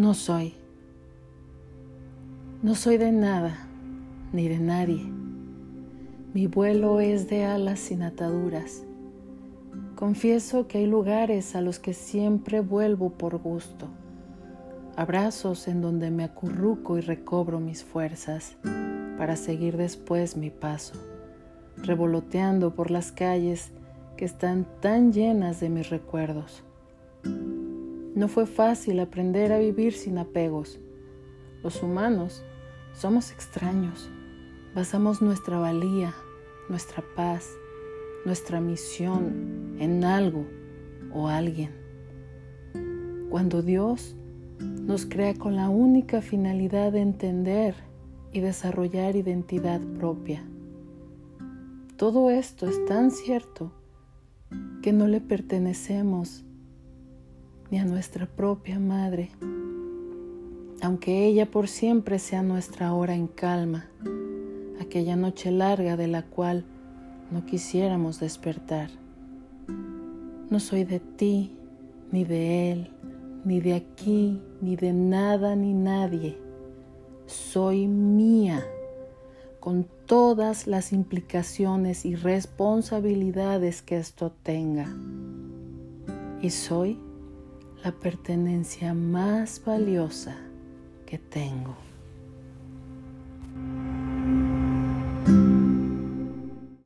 No soy. No soy de nada ni de nadie. Mi vuelo es de alas sin ataduras. Confieso que hay lugares a los que siempre vuelvo por gusto. Abrazos en donde me acurruco y recobro mis fuerzas para seguir después mi paso, revoloteando por las calles que están tan llenas de mis recuerdos. No fue fácil aprender a vivir sin apegos. Los humanos somos extraños. Basamos nuestra valía, nuestra paz, nuestra misión en algo o alguien. Cuando Dios nos crea con la única finalidad de entender y desarrollar identidad propia. Todo esto es tan cierto que no le pertenecemos ni a nuestra propia madre, aunque ella por siempre sea nuestra hora en calma, aquella noche larga de la cual no quisiéramos despertar. No soy de ti, ni de él, ni de aquí, ni de nada, ni nadie. Soy mía, con todas las implicaciones y responsabilidades que esto tenga. Y soy la pertenencia más valiosa que tengo.